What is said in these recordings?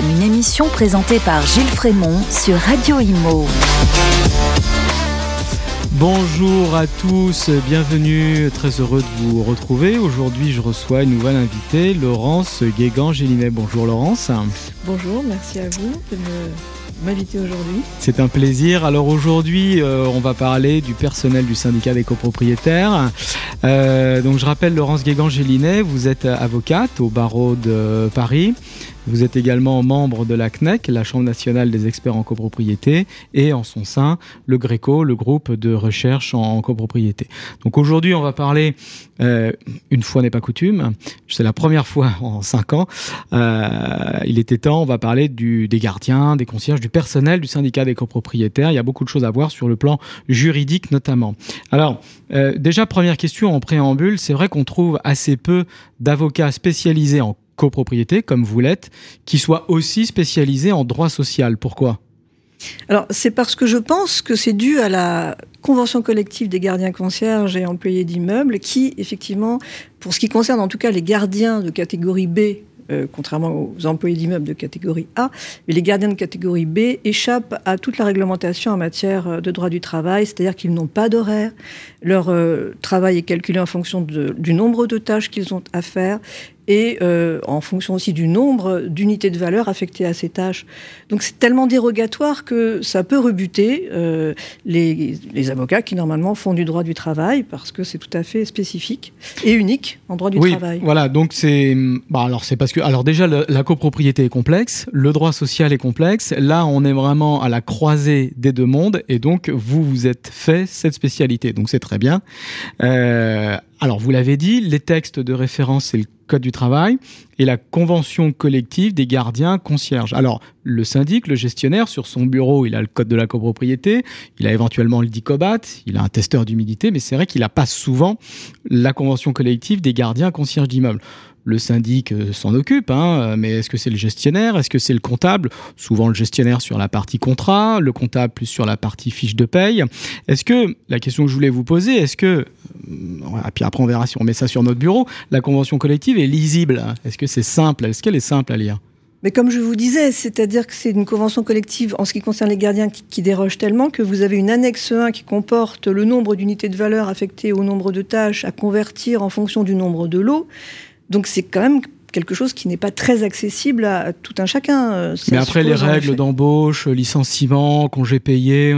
FM, une émission présentée par Gilles Frémont sur Radio Imo. Bonjour à tous, bienvenue, très heureux de vous retrouver. Aujourd'hui, je reçois une nouvelle invitée, Laurence Guégan-Gélinet. Bonjour Laurence. Bonjour, merci à vous de m'inviter aujourd'hui. C'est un plaisir. Alors aujourd'hui, euh, on va parler du personnel du syndicat des copropriétaires. Euh, donc je rappelle Laurence Guégan-Gélinet, vous êtes avocate au barreau de Paris. Vous êtes également membre de la CNEC, la Chambre nationale des experts en copropriété, et en son sein, le GRECO, le groupe de recherche en copropriété. Donc aujourd'hui, on va parler, euh, une fois n'est pas coutume, c'est la première fois en cinq ans, euh, il était temps, on va parler des gardiens, des concierges, du personnel du syndicat des copropriétaires. Il y a beaucoup de choses à voir sur le plan juridique notamment. Alors, euh, déjà, première question en préambule, c'est vrai qu'on trouve assez peu d'avocats spécialisés en copropriété, comme vous l'êtes, qui soit aussi spécialisé en droit social. Pourquoi? Alors, c'est parce que je pense que c'est dû à la convention collective des gardiens concierges et employés d'immeubles qui, effectivement, pour ce qui concerne en tout cas les gardiens de catégorie B, euh, contrairement aux employés d'immeubles de catégorie A, mais les gardiens de catégorie B échappent à toute la réglementation en matière euh, de droit du travail, c'est-à-dire qu'ils n'ont pas d'horaire, leur euh, travail est calculé en fonction du nombre de tâches qu'ils ont à faire et euh, en fonction aussi du nombre d'unités de valeur affectées à ces tâches. Donc c'est tellement dérogatoire que ça peut rebuter euh, les, avocats qui normalement font du droit du travail parce que c'est tout à fait spécifique et unique en droit du oui, travail. Voilà, donc c'est bah alors c'est parce que alors déjà la copropriété est complexe, le droit social est complexe. Là, on est vraiment à la croisée des deux mondes et donc vous vous êtes fait cette spécialité, donc c'est très bien. Euh, alors, vous l'avez dit, les textes de référence, c'est le Code du travail et la convention collective des gardiens concierges. Alors, le syndic, le gestionnaire, sur son bureau, il a le Code de la copropriété, il a éventuellement le DICOBAT, il a un testeur d'humidité, mais c'est vrai qu'il n'a pas souvent la convention collective des gardiens concierges d'immeubles le syndic euh, s'en occupe, hein, mais est-ce que c'est le gestionnaire? Est-ce que c'est le comptable? Souvent le gestionnaire sur la partie contrat, le comptable plus sur la partie fiche de paye. Est-ce que, la question que je voulais vous poser, est-ce que, euh, puis après on verra si on met ça sur notre bureau, la convention collective est lisible? Est-ce que c'est simple? Est-ce qu'elle est simple à lire? Mais comme je vous disais, c'est-à-dire que c'est une convention collective en ce qui concerne les gardiens qui, qui, déroge tellement que vous avez une annexe 1 qui comporte le nombre d'unités de valeur affectées au nombre de tâches à convertir en fonction du nombre de lots. Donc c'est quand même quelque chose qui n'est pas très accessible à tout un chacun. Euh, Mais après, les règles d'embauche, licenciement, congés payés.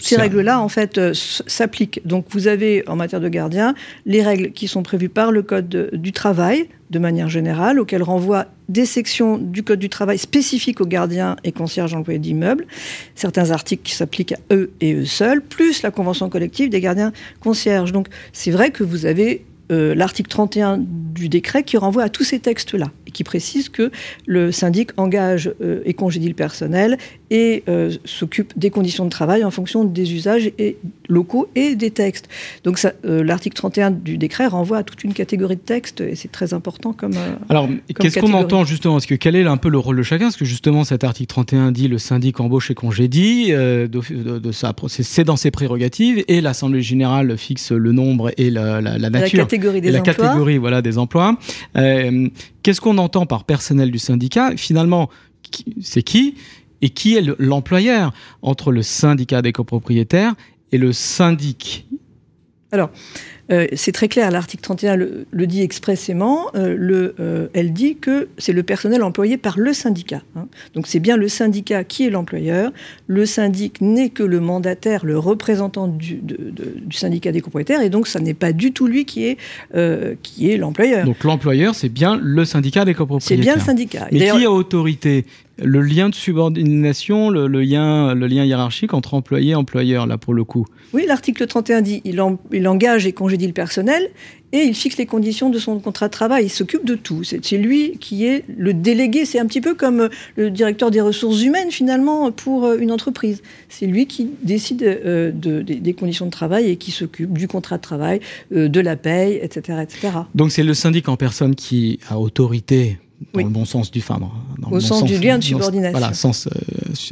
Ces règles-là, en fait, euh, s'appliquent. Donc, vous avez, en matière de gardien, les règles qui sont prévues par le Code du travail, de manière générale, auxquelles renvoient des sections du Code du travail spécifiques aux gardiens et concierges employés d'immeubles, certains articles qui s'appliquent à eux et eux seuls, plus la convention collective des gardiens concierges. Donc, c'est vrai que vous avez euh, l'article 31 du décret qui renvoie à tous ces textes-là et qui précise que le syndic engage euh, et congédie le personnel et euh, s'occupe des conditions de travail en fonction des usages et locaux et des textes. Donc l'article 31 du décret renvoie à toute une catégorie de textes et c'est très important comme. Alors qu'est-ce qu'on entend justement? Que quel est un peu le rôle de chacun? Parce que justement cet article 31 dit le syndic embauche et congédie, de, de, c'est dans ses prérogatives et l'Assemblée générale fixe le nombre et la, la, la nature. La catégorie des la emplois. catégorie voilà des emplois. Euh, Qu'est-ce qu'on entend par personnel du syndicat? Finalement, c'est qui? Et qui est l'employeur entre le syndicat des copropriétaires et le syndic Alors, euh, c'est très clair, l'article 31 le, dit expressément. Euh, le, euh, elle dit que c'est le personnel employé par le syndicat. Hein. Donc c'est bien le syndicat qui est l'employeur. Le syndic n'est que le mandataire, le représentant du, du, syndicat des propriétaires, et donc ça n'est pas du tout lui qui est, qui est l'employeur. Donc l'employeur, c'est bien le syndicat des copropriétaires. C'est bien le syndicat. Mais qui a autorité le lien de subordination, le, lien, le lien hiérarchique entre employé et employeur, là, pour le coup. Oui, l'article 31 dit il, il engage et congédie le personnel et il fixe les conditions de son contrat de travail. Il s'occupe de tout. C'est lui qui est le délégué. C'est un petit peu comme le directeur des ressources humaines, finalement, pour euh, une entreprise. C'est lui qui décide euh, des conditions de travail et qui s'occupe du contrat de travail, euh, de la paye, etc. etc. Donc c'est le syndic en personne qui a autorité dans le bon sens du fin, dans, Au sens, du lien de subordination. voilà, sens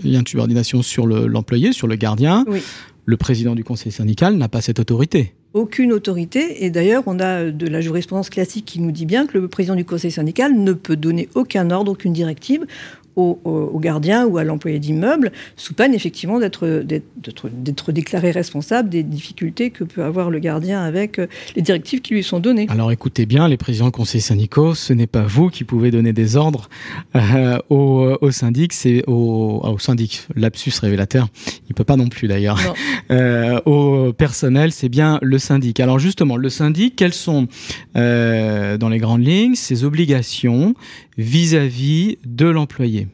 lien de subordination sur l'employé, sur le gardien. Oui. Le président du conseil syndical n'a pas cette autorité aucune autorité. Et d'ailleurs, on a de la jurisprudence classique qui nous dit bien que le président du conseil syndical ne peut donner aucun ordre, aucune directive au, gardien ou à l'employé d'immeuble, sous peine effectivement d'être déclaré responsable des difficultés que peut avoir le gardien avec euh, les directives qui lui sont données. Alors écoutez bien, les présidents de conseils syndicaux, ce n'est pas vous qui pouvez donner des ordres euh, au, au, syndic, c'est au, au, syndic, lapsus révélateur, il peut pas non plus d'ailleurs, euh, au personnel, c'est bien le syndic. Alors justement, le syndic, quelles sont euh, dans les grandes lignes ses obligations vis-à-vis de l'employé.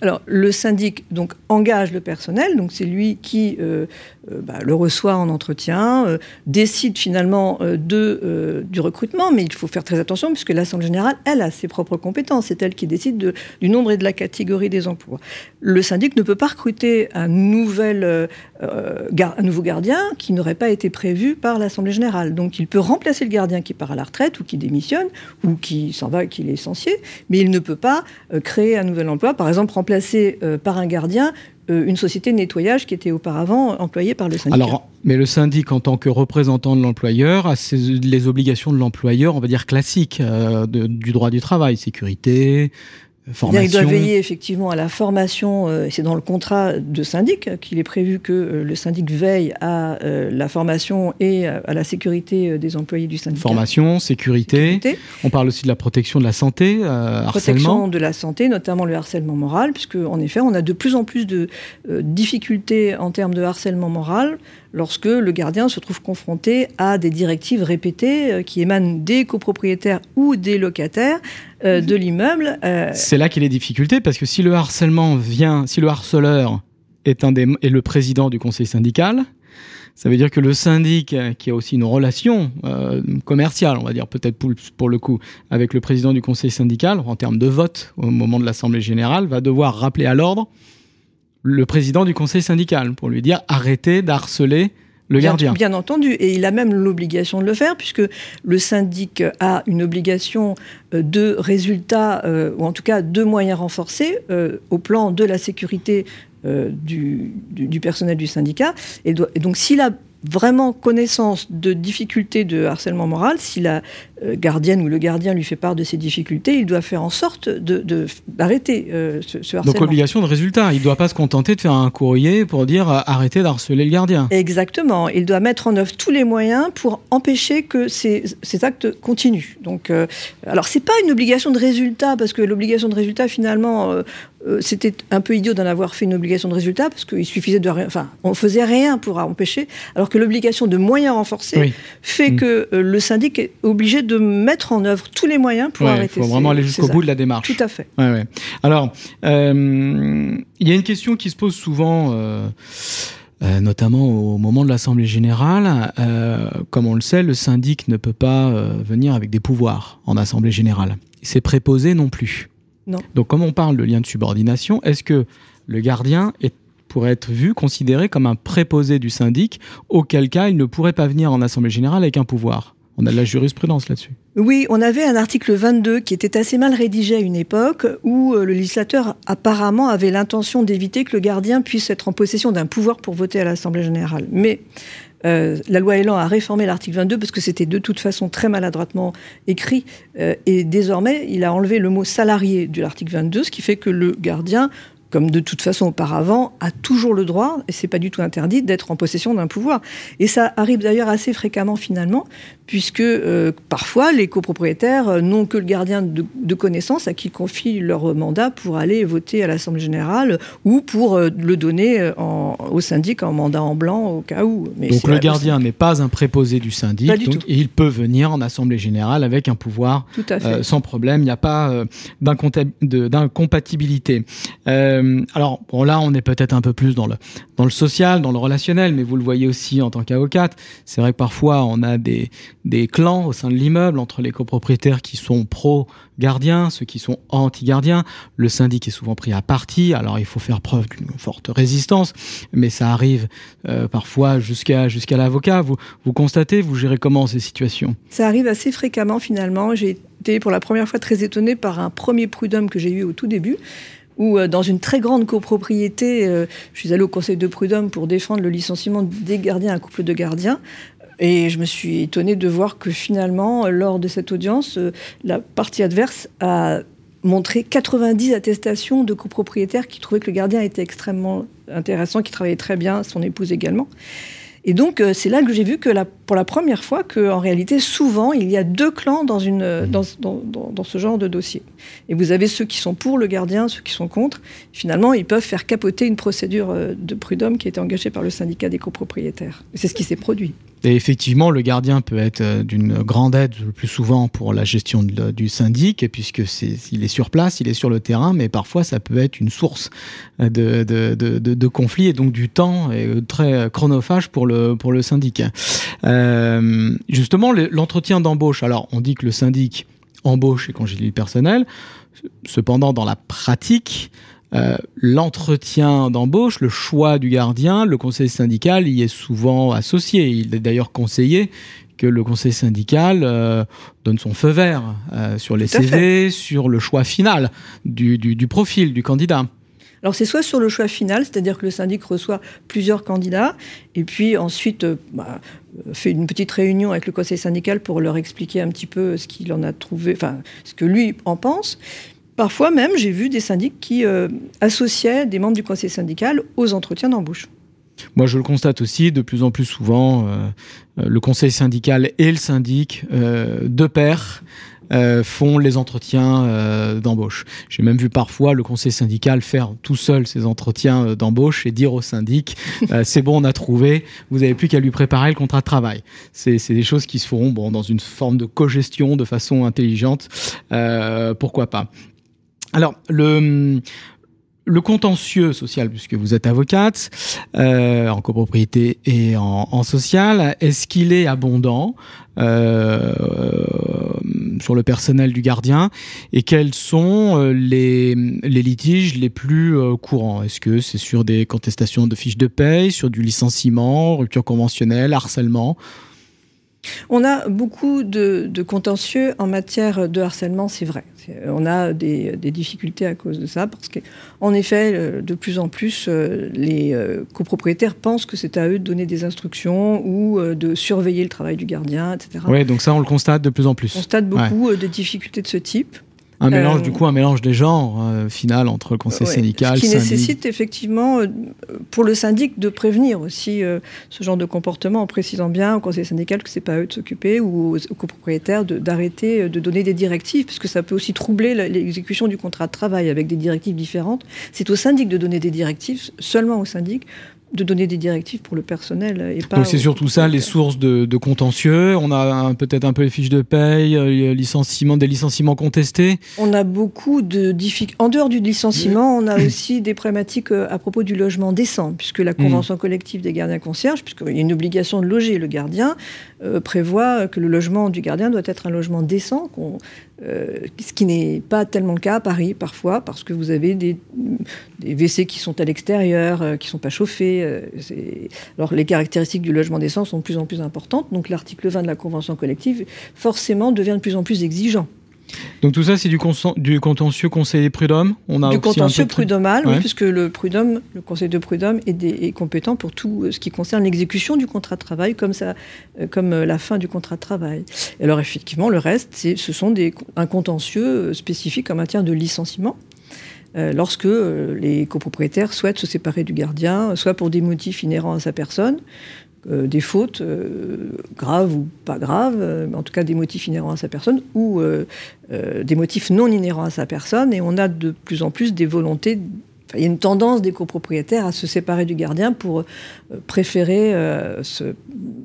Alors, le syndic donc engage le personnel, donc c'est lui qui euh, bah, le reçoit en entretien, euh, décide finalement euh, de, du recrutement, mais il faut faire très attention puisque l'Assemblée générale, elle, a ses propres compétences. C'est elle qui décide de, du nombre et de la catégorie des emplois. Le syndic ne peut pas recruter un, nouvel, un nouveau gardien qui n'aurait pas été prévu par l'Assemblée générale. Donc il peut remplacer le gardien qui part à la retraite ou qui démissionne ou qui s'en va, qui est licencié, mais il ne peut pas créer un nouvel emploi, par exemple remplacer par un gardien euh, une société de nettoyage qui était auparavant employée par le syndicat. Alors, mais le syndic, en tant que représentant de l'employeur, a les obligations de l'employeur, on va dire classiques, euh, du droit du travail, sécurité, il doit veiller effectivement à la formation, euh, c'est dans le contrat de syndic qu'il est prévu que euh, le syndic veille à euh, la formation et à la sécurité des employés du syndicat. Formation, sécurité. On parle aussi de la protection de la santé, harcèlement. Protection de la santé, notamment le harcèlement moral, puisque en effet, on a de plus en plus de difficultés en termes de harcèlement moral lorsque le gardien se trouve confronté à des directives répétées euh, qui émanent des copropriétaires ou des locataires euh, de l'immeuble. Euh, C'est là qu'il y a des difficultés parce que si le harcèlement vient, si le harceleur est, un des, est le président du conseil syndical, ça veut dire que le syndic, qui a aussi une relation commerciale, on va dire peut-être pour, pour, le coup, avec le président du conseil syndical, en termes de vote au moment de l'Assemblée générale, va devoir rappeler à l'ordre le président du conseil syndical pour lui dire arrêtez d'harceler le gardien. Bien entendu, et il a même l'obligation de le faire, puisque le syndic a une obligation euh, de résultats, euh, ou en tout cas de moyens renforcés, euh, au plan de la sécurité du, personnel du syndicat. et donc s'il a vraiment connaissance de difficultés de harcèlement moral, si la euh, gardienne ou le gardien lui fait part de ses difficultés, il doit faire en sorte d'arrêter de, euh, ce, harcèlement. Donc obligation de résultat, il ne doit pas se contenter de faire un courrier pour dire euh, arrêtez d'harceler le gardien. Exactement, il doit mettre en œuvre tous les moyens pour empêcher que ces, ces actes continuent. Donc, alors c'est pas une obligation de résultat, parce que l'obligation de résultat finalement... c'était un peu idiot d'en avoir fait une obligation de résultat parce qu'il suffisait de rien, enfin, on faisait rien pour empêcher, alors que l'obligation de moyens renforcés fait mm. que le syndic est obligé de mettre en œuvre tous les moyens pour arrêter. Il faut vraiment aller jusqu'au bout de la démarche. Tout à fait. Alors, euh, il y a une question qui se pose souvent. Euh, euh, notamment au moment de l'Assemblée générale, comme on le sait, le syndic ne peut pas venir avec des pouvoirs en Assemblée générale. C'est préposé non plus. Non. Donc, comme on parle de lien de subordination, est-ce que le gardien est pourrait être vu, considéré comme un préposé du syndic, auquel cas il ne pourrait pas venir en Assemblée générale avec un pouvoir? On a de la jurisprudence là-dessus. Oui, on avait un article 22 qui était assez mal rédigé à une époque où euh, le législateur apparemment avait l'intention d'éviter que le gardien puisse être en possession d'un pouvoir pour voter à l'Assemblée générale. Mais euh, la loi Elan a réformé l'article 22 parce que c'était de toute façon très maladroitement écrit. Euh, et désormais il a enlevé le mot salarié de l'article 22, ce qui fait que le gardien comme de toute façon auparavant, a toujours le droit, et c'est pas du tout interdit, d'être en possession d'un pouvoir. Et ça arrive d'ailleurs assez fréquemment finalement, puisque euh, parfois les copropriétaires euh, n'ont que le gardien de, de connaissance à qui confient leur mandat pour aller voter à l'Assemblée générale ou pour euh, le donner au syndic en mandat en blanc au cas où. Mais donc le gardien n'est pas un préposé du syndic, donc il peut venir en Assemblée générale avec un pouvoir sans problème, il n'y a pas d'incompatibilité. Alors bon, là on est peut-être un peu plus dans le, dans le social, dans le relationnel, mais vous le voyez aussi en tant qu'avocate, c'est vrai que parfois on a des des clans au sein de l'immeuble entre les copropriétaires qui sont pro-gardiens, ceux qui sont anti-gardiens. Le syndic est souvent pris à partie, alors il faut faire preuve d'une forte résistance, mais ça arrive euh, parfois jusqu'à jusqu'à l'avocat. Vous, vous constatez, vous gérez comment ces situations? Ça arrive assez fréquemment finalement. J'ai été pour la première fois très étonnée par un premier prud'homme que j'ai eu au tout début où euh, dans une très grande copropriété, euh, je suis allée au conseil de prud'homme pour défendre le licenciement des gardiens, un couple de gardiens. Et je me suis étonnée de voir que finalement, lors de cette audience, euh, la partie adverse a montré 90 attestations de copropriétaires qui trouvaient que le gardien était extrêmement intéressant, qui travaillait très bien, son épouse également. Et donc, euh, c'est là que j'ai vu que pour la première fois, qu'en réalité, souvent, il y a deux clans dans, une, mmh. dans, dans, dans, ce genre de dossier. Et vous avez ceux qui sont pour le gardien, ceux qui sont contre. Finalement, ils peuvent faire capoter une procédure euh, de prud'homme qui a été engagée par le syndicat des copropriétaires. C'est ce qui s'est produit. Et effectivement, le gardien peut être euh, d'une grande aide le plus souvent pour la gestion du syndic, puisque c'est, il est sur place, il est sur le terrain, mais parfois ça peut être une source de, de, conflits et donc du temps est très chronophage pour le, pour syndic. Euh, justement, l'entretien d'embauche, alors on dit que le syndic embauche et congédie le personnel, cependant dans la pratique, euh, l'entretien d'embauche, le choix du gardien, le conseil syndical y est souvent associé. Il est d'ailleurs conseillé que le conseil syndical euh, donne son feu vert euh, sur les CV, sur le choix final du, du, profil du candidat. Alors c'est soit sur le choix final, c'est-à-dire que le syndic reçoit plusieurs candidats, et puis ensuite bah, fait une petite réunion avec le conseil syndical pour leur expliquer un petit peu ce qu'il en a trouvé, enfin ce que lui en pense. Parfois même, j'ai vu des syndics qui euh, associaient des membres du conseil syndical aux entretiens d'embauche. Moi, je le constate aussi de plus en plus souvent, euh, euh, le conseil syndical et le syndic, de pair, font les entretiens d'embauche. J'ai même vu parfois le conseil syndical faire tout seul ces entretiens d'embauche et dire au syndic c'est bon, on a trouvé, vous n'avez plus qu'à lui préparer le contrat de travail. C'est des choses qui se feront bon, dans une forme de cogestion de façon intelligente. pourquoi pas alors, le, le contentieux social, puisque vous êtes avocate, euh, en copropriété et en, social, est-ce qu'il est abondant euh, sur le personnel du gardien? Et quels sont euh, les, les litiges les plus courants? Est-ce que c'est sur des contestations de fiches de paye, sur du licenciement, rupture conventionnelle, harcèlement? On a beaucoup de, contentieux en matière de harcèlement, c'est vrai. On a des, difficultés à cause de ça, parce qu'en effet, euh, de plus en plus, euh, les euh, copropriétaires pensent que c'est à eux de donner des instructions ou de surveiller le travail du gardien, etc. Oui, donc ça, on le constate de plus en plus. On constate beaucoup de difficultés de ce type. Un mélange, du coup, un mélange des genres euh, final entre le conseil syndical. Ce qui nécessite effectivement, euh, pour le syndic, de prévenir aussi euh, ce genre de comportement en précisant bien au conseil syndical que c'est pas eux de s'occuper ou aux, copropriétaires d'arrêter de, donner des directives, parce que ça peut aussi troubler l'exécution du contrat de travail avec des directives différentes. C'est au syndic de donner des directives, seulement au syndic, de donner des directives pour le personnel et pas. Donc c'est surtout ça les sources de, contentieux. On a peut-être un peu les fiches de paye, euh, licenciements, des licenciements contestés. On a beaucoup de difficultés. En dehors du licenciement, on a aussi des problématiques euh, à propos du logement décent, puisque la convention mm. collective des gardiens concierges, puisqu'il y a une obligation de loger le gardien, euh, prévoit que le logement du gardien doit être un logement décent, euh, ce qui n'est pas tellement le cas à Paris parfois, parce que vous avez des, des WC qui sont à l'extérieur, euh, qui ne sont pas chauffés. alors les caractéristiques du logement décent sont de plus en plus importantes, donc l'article 20 de la Convention collective forcément devient de plus en plus exigeant. Donc tout ça, c'est du, du, contentieux conseil prud'homme On a Du contentieux prud'homal, puisque le prud'homme, le conseil de prud'homme est, est, compétent pour tout euh, ce qui concerne l'exécution du contrat de travail, comme, ça, euh, comme euh, la fin du contrat de travail. Et alors effectivement, le reste, ce sont des, un contentieux spécifique en matière de licenciement. lorsque les copropriétaires souhaitent se séparer du gardien, soit pour des motifs inhérents à sa personne, euh, des fautes euh, graves ou pas graves, euh, en tout cas des motifs inhérents à sa personne, ou des motifs non inhérents à sa personne. Et on a de plus en plus des volontés il y a une tendance des copropriétaires à se séparer du gardien pour préférer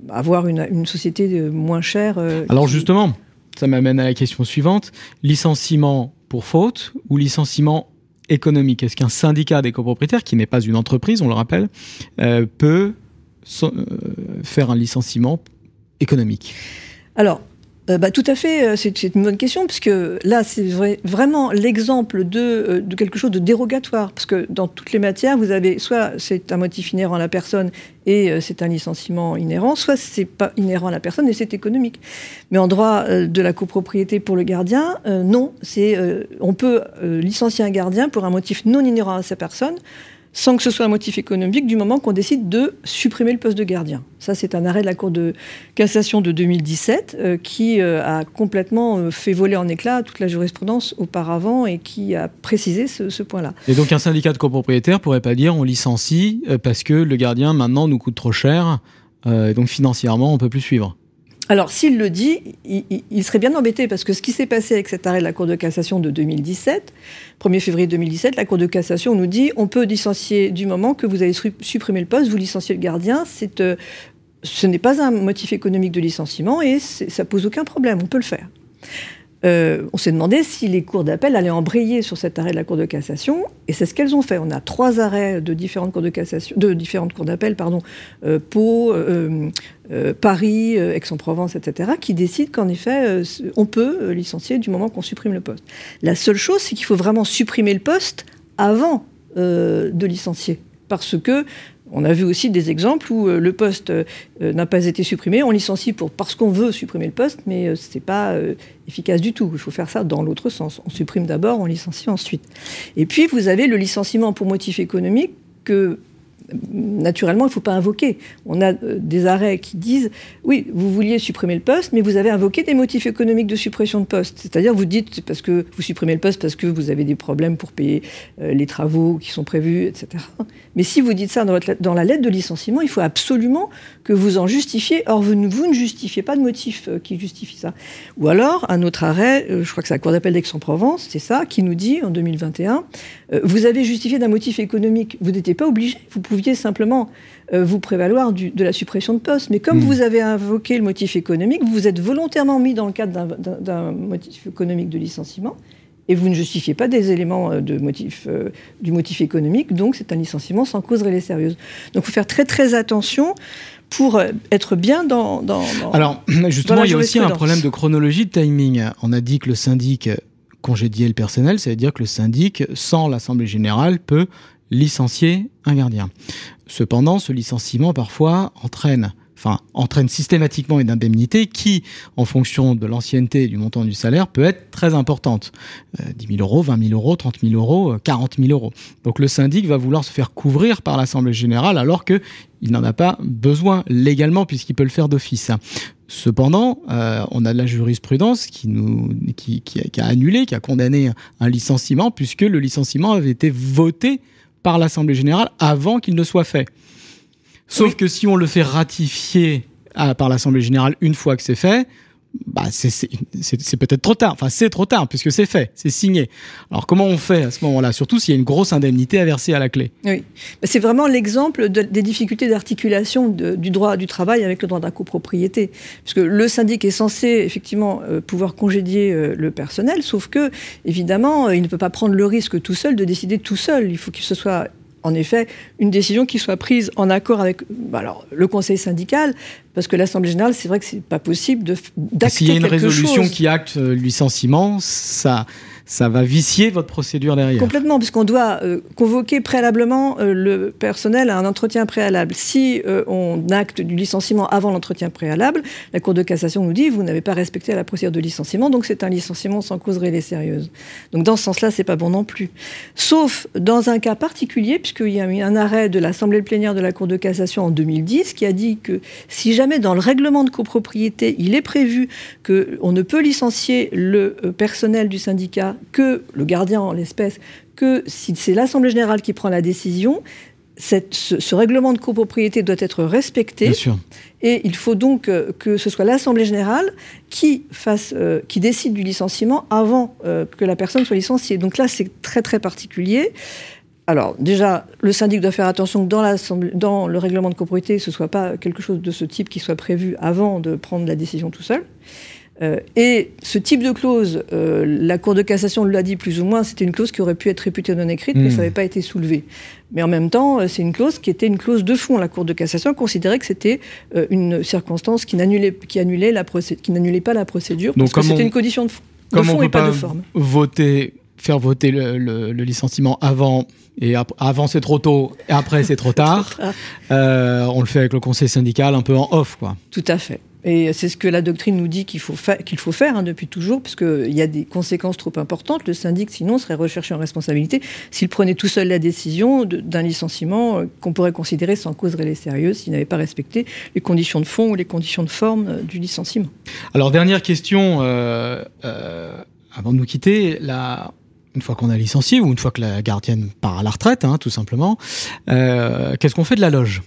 avoir une, société moins chère. Alors justement, ça m'amène à la question suivante. Licenciement pour faute ou licenciement économique? Est-ce qu'un syndicat des copropriétaires, qui n'est pas une entreprise, on le rappelle, peut euh, faire un licenciement économique Alors, euh, bah, tout à fait, euh, c'est une bonne question, puisque là, c'est vraiment l'exemple de, quelque chose de dérogatoire, parce que dans toutes les matières, vous avez soit c'est un motif inhérent à la personne et c'est un licenciement inhérent, soit c'est pas inhérent à la personne et c'est économique. Mais en droit de la copropriété pour le gardien, non, c'est on peut licencier un gardien pour un motif non inhérent à sa personne, sans que ce soit un motif économique du moment qu'on décide de supprimer le poste de gardien. Ça, c'est un arrêt de la Cour de cassation de 2017 euh, qui euh, a complètement euh, fait voler en éclats toute la jurisprudence auparavant et qui a précisé ce, point-là. Et donc un syndicat de copropriétaires pourrait pas dire on licencie parce que le gardien maintenant nous coûte trop cher, et donc financièrement on peut plus suivre. Alors, s'il le dit, il, serait bien embêté parce que ce qui s'est passé avec cet arrêt de la Cour de cassation de 2017, 1er février 2017, la Cour de cassation nous dit on peut licencier du moment que vous avez supprimé le poste, vous licenciez le gardien. Euh, ce n'est pas un motif économique de licenciement et ça pose aucun problème, on peut le faire. Euh, on s'est demandé si les cours d'appel allaient embrayer sur cet arrêt de la Cour de cassation, et c'est ce qu'elles ont fait. On a trois arrêts de différentes cours de cassation, de différentes cours d'appel, pardon, euh, Pau, euh, Paris, Aix-en-Provence, etc., qui décident qu'en effet, on peut licencier du moment qu'on supprime le poste. La seule chose, c'est qu'il faut vraiment supprimer le poste avant de licencier, parce que on a vu aussi des exemples où euh, le poste euh, n'a pas été supprimé, on licencie pour, parce qu'on veut supprimer le poste, mais euh, ce n'est pas efficace du tout. Il faut faire ça dans l'autre sens. On supprime d'abord, on licencie ensuite. Et puis, vous avez le licenciement pour motif économique que naturellement, il ne faut pas invoquer. On a euh, des arrêts qui disent oui, vous vouliez supprimer le poste, mais vous avez invoqué des motifs économiques de suppression de poste. C'est-à-dire, vous dites parce que vous supprimez le poste parce que vous avez des problèmes pour payer euh, les travaux qui sont prévus, etc. Mais si vous dites ça dans, la lettre de licenciement, il faut absolument que vous en justifiez. Or, vous, ne justifiez pas de motif euh, qui justifie ça. Ou alors, un autre arrêt, je crois que c'est la Cour d'appel d'Aix-en-Provence, c'est ça, qui nous dit en 2021, vous avez justifié d'un motif économique. Vous n'étiez pas obligé, vous pouviez simplement euh, vous prévaloir de la suppression de poste. Mais comme hmm. vous avez invoqué le motif économique, vous vous êtes volontairement mis dans le cadre d'un motif économique de licenciement et vous ne justifiez pas des éléments euh, de motif, euh, du motif économique, donc c'est un licenciement sans cause réelle et sérieuse. Donc il faut faire très très attention pour être bien dans... dans, Alors justement, il y a aussi un problème de chronologie de timing. On a dit que le syndic congédiait le personnel, ça veut dire que le syndic, sans l'Assemblée générale, peut licencier un gardien. Cependant, ce licenciement parfois entraîne enfin, entraîne systématiquement une indemnité qui, en fonction de l'ancienneté et du montant du salaire, peut être très importante. 10 euh, 000 euros, 20 000 euros, 30 000 euros, 40 000 euros. Donc le syndic va vouloir se faire couvrir par l'Assemblée générale alors qu'il n'en a pas besoin légalement puisqu'il peut le faire d'office. Cependant, euh, on a de la jurisprudence qui, nous, qui a annulé, qui a condamné un licenciement puisque le licenciement avait été voté par l'Assemblée générale avant qu'il ne soit fait. Sauf que si on le fait ratifier ah, par l'Assemblée générale une fois que c'est fait, bah c'est peut-être trop tard. Enfin, c'est trop tard puisque c'est fait, c'est signé. Alors comment on fait à ce moment-là? Surtout s'il y a une grosse indemnité à verser à la clé. Oui, c'est vraiment l'exemple des difficultés d'articulation du droit du travail avec le droit de la copropriété. Puisque le syndic est censé effectivement euh, pouvoir congédier euh, le personnel, sauf que évidemment, euh, il ne peut pas prendre le risque tout seul de décider tout seul. Il faut que ce soit en effet, une décision qui soit prise en accord avec bah alors, le conseil syndical, parce que l'Assemblée générale, c'est vrai que c'est pas possible d'acter S'il y a une résolution qui acte le licenciement, ça, ça va vicier votre procédure derrière. Complètement, puisqu'on doit euh, convoquer préalablement euh, le personnel à un entretien préalable. Si euh, on acte du licenciement avant l'entretien préalable, la Cour de cassation nous dit vous n'avez pas respecté la procédure de licenciement, donc c'est un licenciement sans cause réelle et sérieuse. Donc dans ce sens-là, c'est pas bon non plus. Sauf dans un cas particulier, puisqu'il y a eu un arrêt de l'Assemblée plénière de la Cour de cassation en 2010 qui a dit que si jamais dans le règlement de copropriété, il est prévu qu'on ne peut licencier le personnel du syndicat que le gardien en l'espèce, que si c'est l'Assemblée générale qui prend la décision, ce, règlement de copropriété doit être respecté. Et il faut donc euh, que ce soit l'Assemblée générale qui, fasse, euh, qui décide du licenciement avant euh, que la personne soit licenciée. Donc là, c'est très très particulier. Alors déjà, le syndic doit faire attention que dans, dans le règlement de copropriété, ce ne soit pas quelque chose de ce type qui soit prévu avant de prendre la décision tout seul. Euh, et ce type de clause, euh, la Cour de cassation l'a dit plus ou moins, c'était une clause qui aurait pu être réputée non écrite, mais ça hmm. n'avait pas été soulevé. Mais en même temps, euh, c'est une clause qui était une clause de fond. La Cour de cassation considérait que c'était une circonstance qui n'annulait, qui annulait la qui n'annulait pas la procédure, Donc parce que c'était une condition de, fond et pas, de forme. Voter, faire voter le, licenciement avant et avant c'est trop tôt et après c'est trop tard. on le fait avec le conseil syndical un peu en off, quoi. Tout à fait. Et c'est ce que la doctrine nous dit qu'il faut, qu'il faut faire hein, depuis toujours, puisqu'il y a des conséquences trop importantes. Le syndic, sinon, serait recherché en responsabilité s'il prenait tout seul la décision d'un licenciement euh, qu'on pourrait considérer sans cause réelle et sérieuse s'il n'avait pas respecté les conditions de fond ou les conditions de forme euh, du licenciement. Alors, dernière question, euh, avant de nous quitter, une fois qu'on a licencié ou une fois que la gardienne part à la retraite, hein, tout simplement, qu'est-ce qu'on fait de la loge?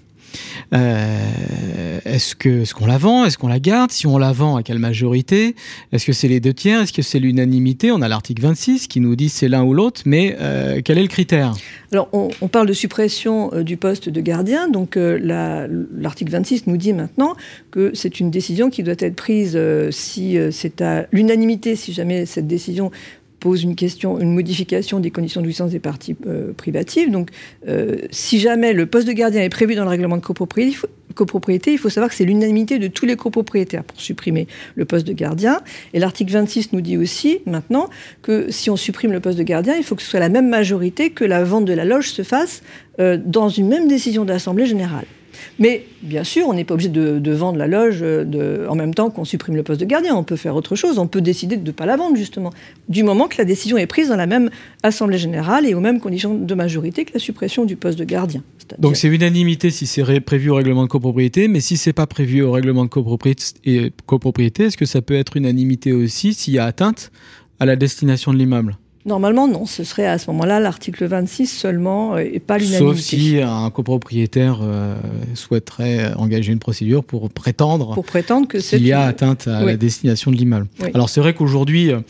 Euh, est-ce que est-ce qu'on la vend? Est-ce qu'on la garde? Si on la vend, à quelle majorité? Est-ce que c'est les deux tiers? Est-ce que c'est l'unanimité? On a l'article 26 qui nous dit c'est l'un ou l'autre, mais euh, quel est le critère? Alors, on, parle de suppression euh, du poste de gardien. Donc, l'article 26 nous dit maintenant que c'est une décision qui doit être prise si c'est à l'unanimité, si jamais cette décision pose une question, une modification des conditions de licence des parties euh, privatives. Donc, euh, si jamais le poste de gardien est prévu dans le règlement de copropriété, il faut, copropriété, il faut savoir que c'est l'unanimité de tous les copropriétaires pour supprimer le poste de gardien. Et l'article 26 nous dit aussi maintenant que si on supprime le poste de gardien, il faut que ce soit la même majorité que la vente de la loge se fasse euh, dans une même décision d'assemblée générale. Mais bien sûr, on n'est pas obligé de, vendre la loge euh, en même temps qu'on supprime le poste de gardien. On peut faire autre chose. On peut décider de ne pas la vendre, justement. Du moment que la décision est prise dans la même Assemblée générale et aux mêmes conditions de majorité que la suppression du poste de gardien. Donc c'est unanimité si c'est prévu au règlement de copropriété, mais si c'est pas prévu au règlement de copropriété, copropriété est-ce que ça peut être unanimité aussi s'il y a atteinte à la destination de l'immeuble? Normalement, non. Ce serait à ce moment-là l'article 26 seulement euh, et pas l'unanimité. Sauf si un copropriétaire euh, souhaiterait engager une procédure pour prétendre, pour prétendre que qu'il y a atteinte à la destination de l'immeuble. Alors c'est vrai qu'aujourd'hui, euh,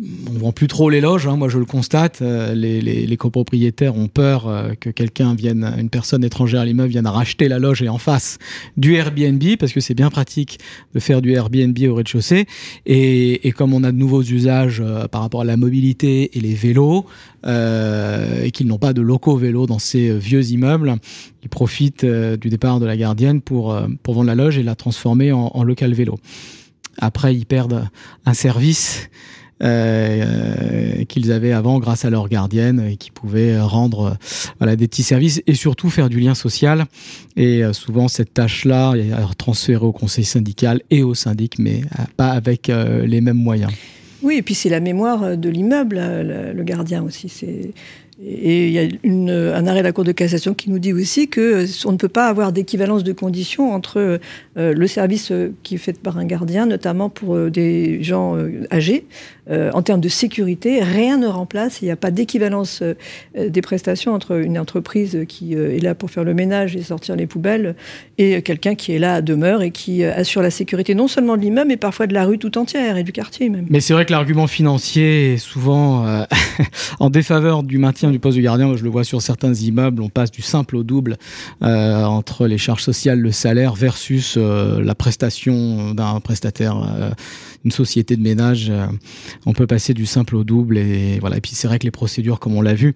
on vend plus trop l'éloge, hein, moi je le constate. Euh, les, copropriétaires ont peur euh, que quelqu'un vienne, une personne étrangère à l'immeuble vienne racheter la loge et en face du Airbnb, parce que c'est bien pratique de faire du Airbnb au rez-de-chaussée. Et, comme on a de nouveaux usages euh, par rapport à la mobilité et les vélos, et qu'ils n'ont pas de locaux vélos dans ces vieux immeubles, ils profitent du départ de la gardienne pour, pour vendre la loge et la transformer en local vélo. Après, ils perdent un service euh, qu'ils avaient avant grâce à leur gardienne et qui pouvaient rendre voilà, des petits services et surtout faire du lien social. Et euh, souvent, cette tâche-là est transférée au conseil syndical et au syndic, mais euh, pas avec les mêmes moyens. Oui, et puis c'est la mémoire de l'immeuble, le gardien aussi. C'est et il y a un arrêt de la Cour de cassation qui nous dit aussi que on ne peut pas avoir d'équivalence de conditions entre le service qui est fait par un gardien, notamment pour des gens âgés, euh, en termes de sécurité, rien ne remplace, il n'y a pas d'équivalence euh, des prestations entre une entreprise qui euh, est là pour faire le ménage et sortir les poubelles et quelqu'un qui est là à demeure et qui assure la sécurité non seulement de l'immeuble, mais parfois de la rue tout entière et du quartier même. Mais c'est vrai que l'argument financier est souvent en défaveur du maintien du poste de gardien. Je le vois sur certains immeubles, on passe du simple au double entre les charges sociales, le salaire versus la prestation d'un prestataire une société de ménage, euh, on peut passer du simple au double et voilà. Et puis c'est vrai que les procédures, comme on l'a vu,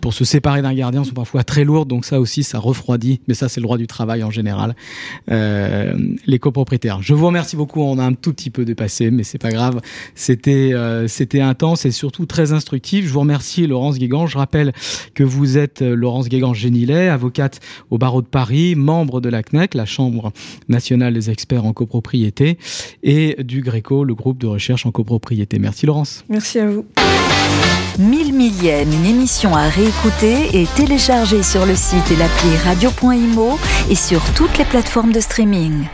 pour se séparer d'un gardien sont parfois très lourdes, donc ça aussi ça refroidit. Mais ça c'est le droit du travail en général. Euh, les copropriétaires. Je vous remercie beaucoup. On a un tout petit peu dépassé, mais c'est pas grave. C'était euh, c'était intense et surtout très instructif. Je vous remercie Laurence Guégan. Je rappelle que vous êtes Laurence Guégan-Génilet, avocate au barreau de Paris, membre de la CNEC, la Chambre nationale des experts en copropriété, et du Gré le groupe de recherche en copropriété. Merci Laurence. Merci à vous. Mille millième, une émission à réécouter et télécharger sur le site et l'appli radio.imo et sur toutes les plateformes de streaming.